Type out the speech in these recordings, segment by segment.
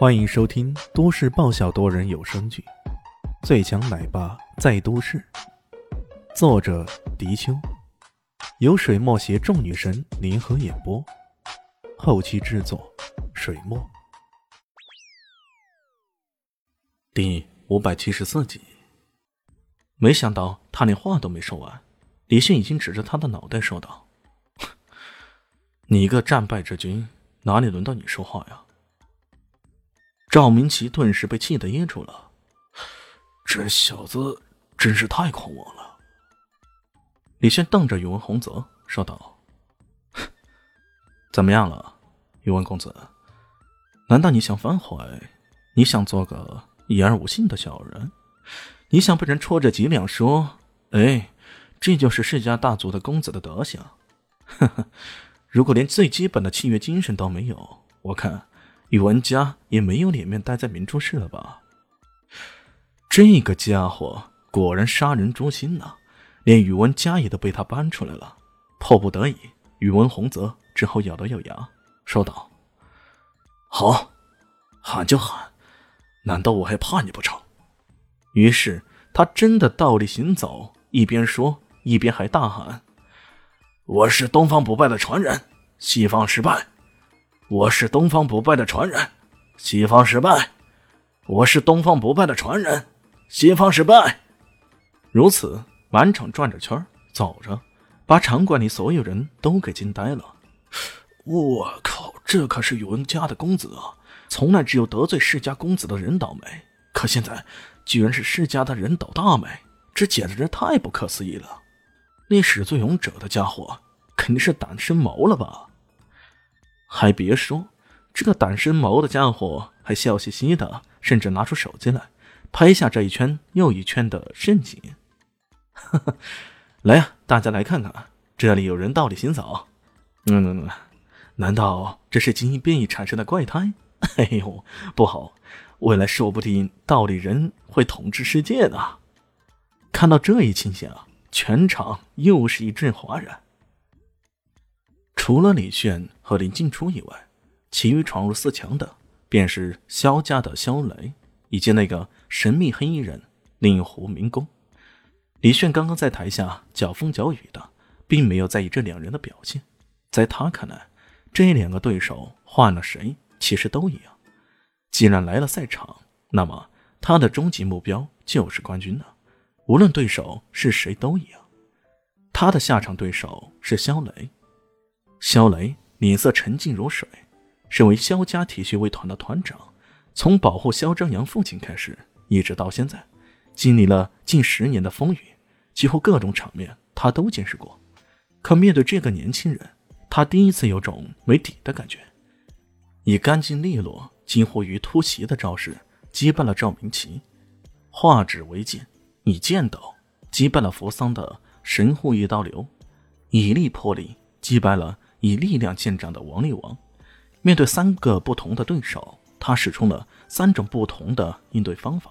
欢迎收听都市爆笑多人有声剧《最强奶爸在都市》，作者：迪秋，由水墨携众女神联合演播，后期制作：水墨。第五百七十四集，没想到他连话都没说完，李迅已经指着他的脑袋说道：“你一个战败之军，哪里轮到你说话呀？”赵明奇顿时被气得噎住了，这小子真是太狂妄了。李轩瞪着宇文洪泽说道：“ 怎么样了，宇文公子？难道你想反悔？你想做个言而无信的小人？你想被人戳着脊梁说：‘哎，这就是世家大族的公子的德行’？呵呵，如果连最基本的契约精神都没有，我看……”宇文家也没有脸面待在明珠市了吧？这个家伙果然杀人诛心呐！连宇文家也都被他搬出来了。迫不得已，宇文洪泽只好咬了咬牙，说道：“好，喊就喊，难道我还怕你不成？”于是他真的倒立行走，一边说一边还大喊：“我是东方不败的传人，西方失败。”我是东方不败的传人，西方失败。我是东方不败的传人，西方失败。如此满场转着圈走着，把场馆里所有人都给惊呆了。我靠，这可是宇文家的公子啊！从来只有得罪世家公子的人倒霉，可现在居然是世家的人倒大霉，这简直太不可思议了！那始作俑者的家伙肯定是胆生毛了吧？还别说，这个胆生毛的家伙还笑嘻嘻的，甚至拿出手机来拍下这一圈又一圈的盛景。来呀，大家来看看，这里有人倒立行走。嗯，难道这是基因变异产生的怪胎？哎呦，不好，未来说不定倒立人会统治世界呢。看到这一情形啊，全场又是一阵哗然。除了李炫和林静初以外，其余闯入四强的便是萧家的萧雷以及那个神秘黑衣人令狐明公。李炫刚刚在台下搅风搅雨的，并没有在意这两人的表现。在他看来，这两个对手换了谁，其实都一样。既然来了赛场，那么他的终极目标就是冠军了。无论对手是谁都一样。他的下场对手是肖雷。肖雷脸色沉静如水，身为萧家体育卫团的团长，从保护萧张扬父亲开始，一直到现在，经历了近十年的风雨，几乎各种场面他都见识过。可面对这个年轻人，他第一次有种没底的感觉。以干净利落、近乎于突袭的招式击败了赵明奇，化指为剑，以剑斗击败了扶桑的神户一刀流，以力破力击败了。以力量见长的王力王，面对三个不同的对手，他使出了三种不同的应对方法。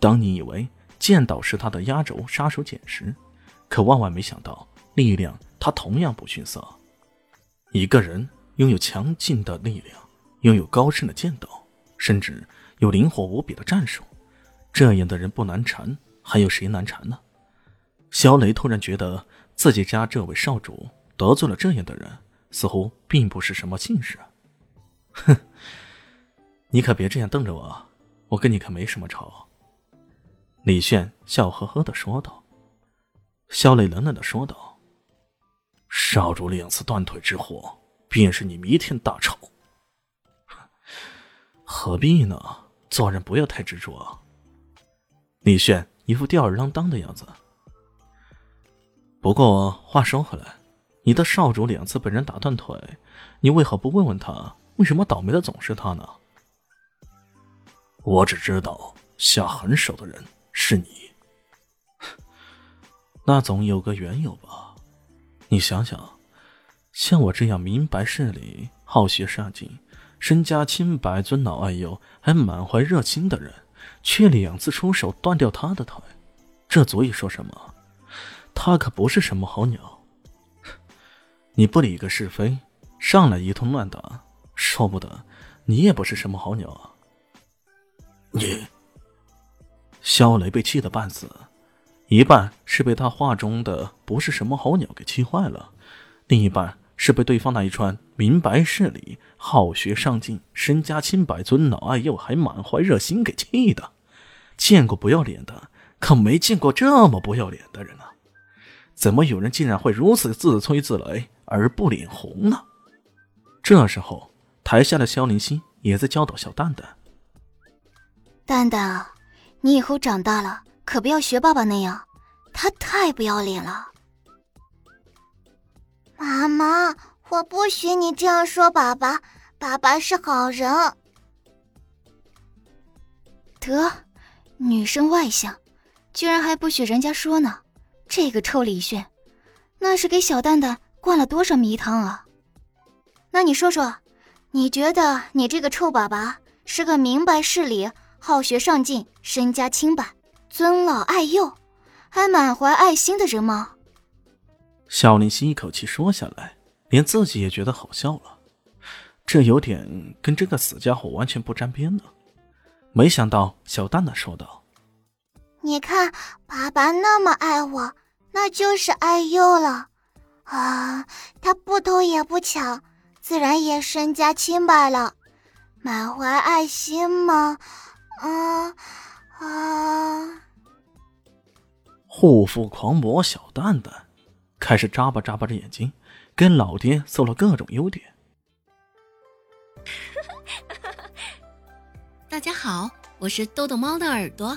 当你以为剑道是他的压轴杀手锏时，可万万没想到，力量他同样不逊色。一个人拥有强劲的力量，拥有高深的剑道，甚至有灵活无比的战术，这样的人不难缠，还有谁难缠呢？肖雷突然觉得自己家这位少主。得罪了这样的人，似乎并不是什么幸事。哼，你可别这样瞪着我，我跟你可没什么仇。”李炫笑呵呵的说道。肖磊冷冷的说道：“少主两次断腿之祸，便是你弥天大仇。何必呢？做人不要太执着。”李炫一副吊儿郎当的样子。不过话说回来。你的少主两次被人打断腿，你为何不问问他，为什么倒霉的总是他呢？我只知道下狠手的人是你，那总有个缘由吧？你想想，像我这样明白事理、好学上进、身家清白、尊老爱幼，还满怀热情的人，却两次出手断掉他的腿，这足以说什么？他可不是什么好鸟。你不理个是非，上来一通乱打，说不得你也不是什么好鸟啊！你，肖雷被气得半死，一半是被他话中的不是什么好鸟给气坏了，另一半是被对方那一串明白事理、好学上进、身家清白、尊老爱幼还满怀热心给气的。见过不要脸的，可没见过这么不要脸的人啊！怎么有人竟然会如此自吹自擂而不脸红呢？这时候，台下的萧灵溪也在教导小蛋蛋：“蛋蛋啊，你以后长大了可不要学爸爸那样，他太不要脸了。”妈妈，我不许你这样说爸爸，爸爸是好人。得，女生外向，居然还不许人家说呢。这个臭李炫，那是给小蛋蛋灌了多少迷汤啊？那你说说，你觉得你这个臭爸爸是个明白事理、好学上进、身家清白、尊老爱幼，还满怀爱心的人吗？小林心一口气说下来，连自己也觉得好笑了。这有点跟这个死家伙完全不沾边呢。没想到小蛋蛋说道：“你看，爸爸那么爱我。”那就是爱幼了，啊，他不偷也不抢，自然也身家清白了，满怀爱心吗，啊啊！护肤狂魔小蛋蛋开始眨巴眨巴着眼睛，跟老爹搜了各种优点。大家好，我是豆豆猫的耳朵。